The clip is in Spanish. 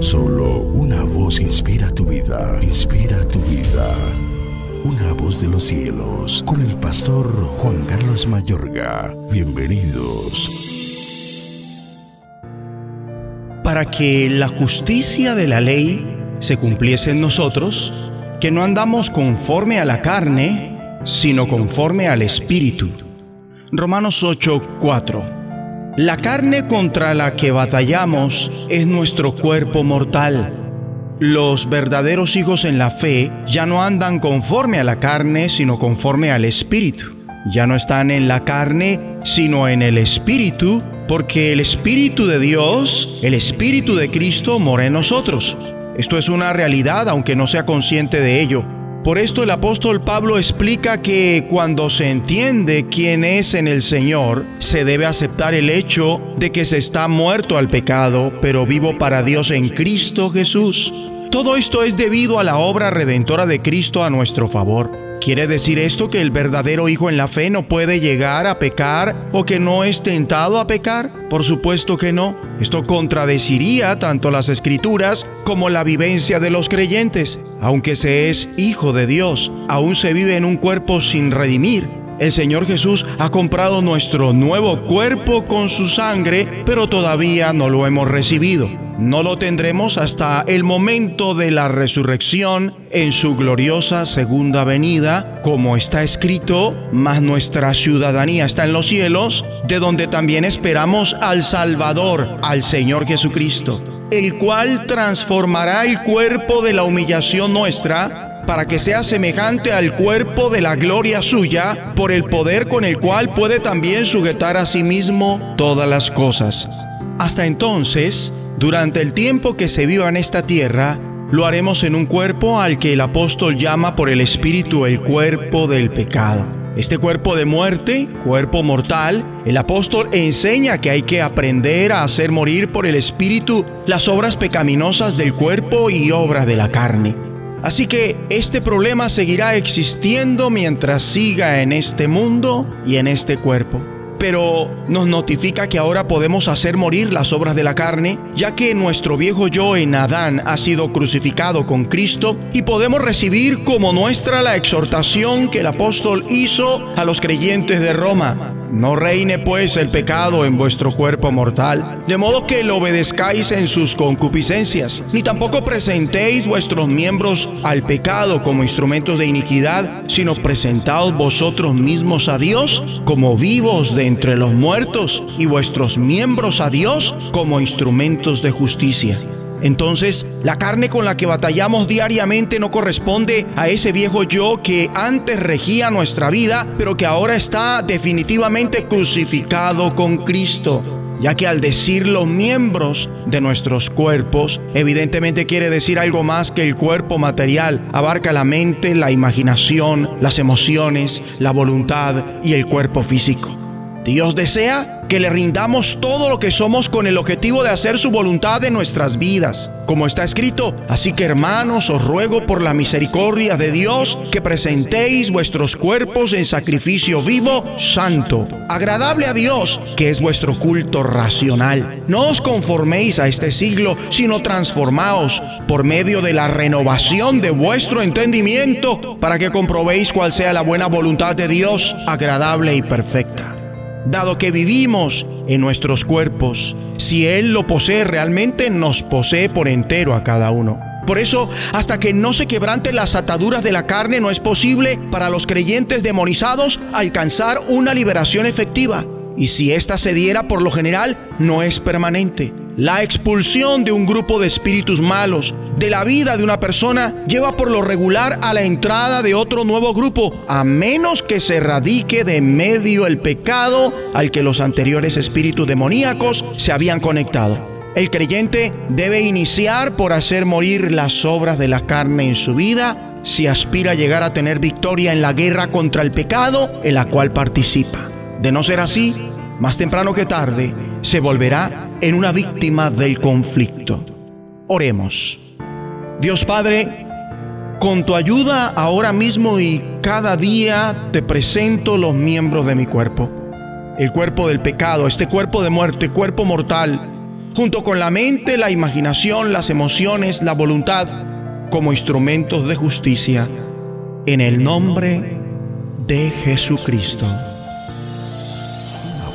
Solo una voz inspira tu vida, inspira tu vida. Una voz de los cielos, con el pastor Juan Carlos Mayorga. Bienvenidos. Para que la justicia de la ley se cumpliese en nosotros, que no andamos conforme a la carne, sino conforme al Espíritu. Romanos 8:4 La carne contra la que batallamos es nuestro cuerpo mortal. Los verdaderos hijos en la fe ya no andan conforme a la carne, sino conforme al Espíritu. Ya no están en la carne, sino en el Espíritu, porque el Espíritu de Dios, el Espíritu de Cristo mora en nosotros. Esto es una realidad aunque no sea consciente de ello. Por esto el apóstol Pablo explica que cuando se entiende quién es en el Señor, se debe aceptar el hecho de que se está muerto al pecado, pero vivo para Dios en Cristo Jesús. Todo esto es debido a la obra redentora de Cristo a nuestro favor. ¿Quiere decir esto que el verdadero hijo en la fe no puede llegar a pecar o que no es tentado a pecar? Por supuesto que no. Esto contradeciría tanto las escrituras como la vivencia de los creyentes. Aunque se es hijo de Dios, aún se vive en un cuerpo sin redimir. El Señor Jesús ha comprado nuestro nuevo cuerpo con su sangre, pero todavía no lo hemos recibido. No lo tendremos hasta el momento de la resurrección en su gloriosa segunda venida, como está escrito, mas nuestra ciudadanía está en los cielos, de donde también esperamos al Salvador, al Señor Jesucristo, el cual transformará el cuerpo de la humillación nuestra para que sea semejante al cuerpo de la gloria suya, por el poder con el cual puede también sujetar a sí mismo todas las cosas. Hasta entonces, durante el tiempo que se viva en esta tierra, lo haremos en un cuerpo al que el apóstol llama por el Espíritu el cuerpo del pecado. Este cuerpo de muerte, cuerpo mortal, el apóstol enseña que hay que aprender a hacer morir por el Espíritu las obras pecaminosas del cuerpo y obras de la carne. Así que este problema seguirá existiendo mientras siga en este mundo y en este cuerpo pero nos notifica que ahora podemos hacer morir las obras de la carne, ya que nuestro viejo yo en Adán ha sido crucificado con Cristo y podemos recibir como nuestra la exhortación que el apóstol hizo a los creyentes de Roma. No reine pues el pecado en vuestro cuerpo mortal, de modo que lo obedezcáis en sus concupiscencias, ni tampoco presentéis vuestros miembros al pecado como instrumentos de iniquidad, sino presentaos vosotros mismos a Dios como vivos de entre los muertos y vuestros miembros a Dios como instrumentos de justicia. Entonces, la carne con la que batallamos diariamente no corresponde a ese viejo yo que antes regía nuestra vida, pero que ahora está definitivamente crucificado con Cristo. Ya que al decir los miembros de nuestros cuerpos, evidentemente quiere decir algo más que el cuerpo material. Abarca la mente, la imaginación, las emociones, la voluntad y el cuerpo físico. Dios desea que le rindamos todo lo que somos con el objetivo de hacer su voluntad en nuestras vidas, como está escrito. Así que hermanos, os ruego por la misericordia de Dios que presentéis vuestros cuerpos en sacrificio vivo, santo, agradable a Dios, que es vuestro culto racional. No os conforméis a este siglo, sino transformaos por medio de la renovación de vuestro entendimiento, para que comprobéis cuál sea la buena voluntad de Dios, agradable y perfecta dado que vivimos en nuestros cuerpos. Si Él lo posee realmente, nos posee por entero a cada uno. Por eso, hasta que no se quebranten las ataduras de la carne, no es posible para los creyentes demonizados alcanzar una liberación efectiva. Y si ésta se diera, por lo general, no es permanente. La expulsión de un grupo de espíritus malos de la vida de una persona lleva por lo regular a la entrada de otro nuevo grupo, a menos que se radique de medio el pecado al que los anteriores espíritus demoníacos se habían conectado. El creyente debe iniciar por hacer morir las obras de la carne en su vida si aspira a llegar a tener victoria en la guerra contra el pecado en la cual participa. De no ser así, más temprano que tarde, se volverá en una víctima del conflicto. Oremos. Dios Padre, con tu ayuda ahora mismo y cada día te presento los miembros de mi cuerpo. El cuerpo del pecado, este cuerpo de muerte, cuerpo mortal, junto con la mente, la imaginación, las emociones, la voluntad, como instrumentos de justicia, en el nombre de Jesucristo.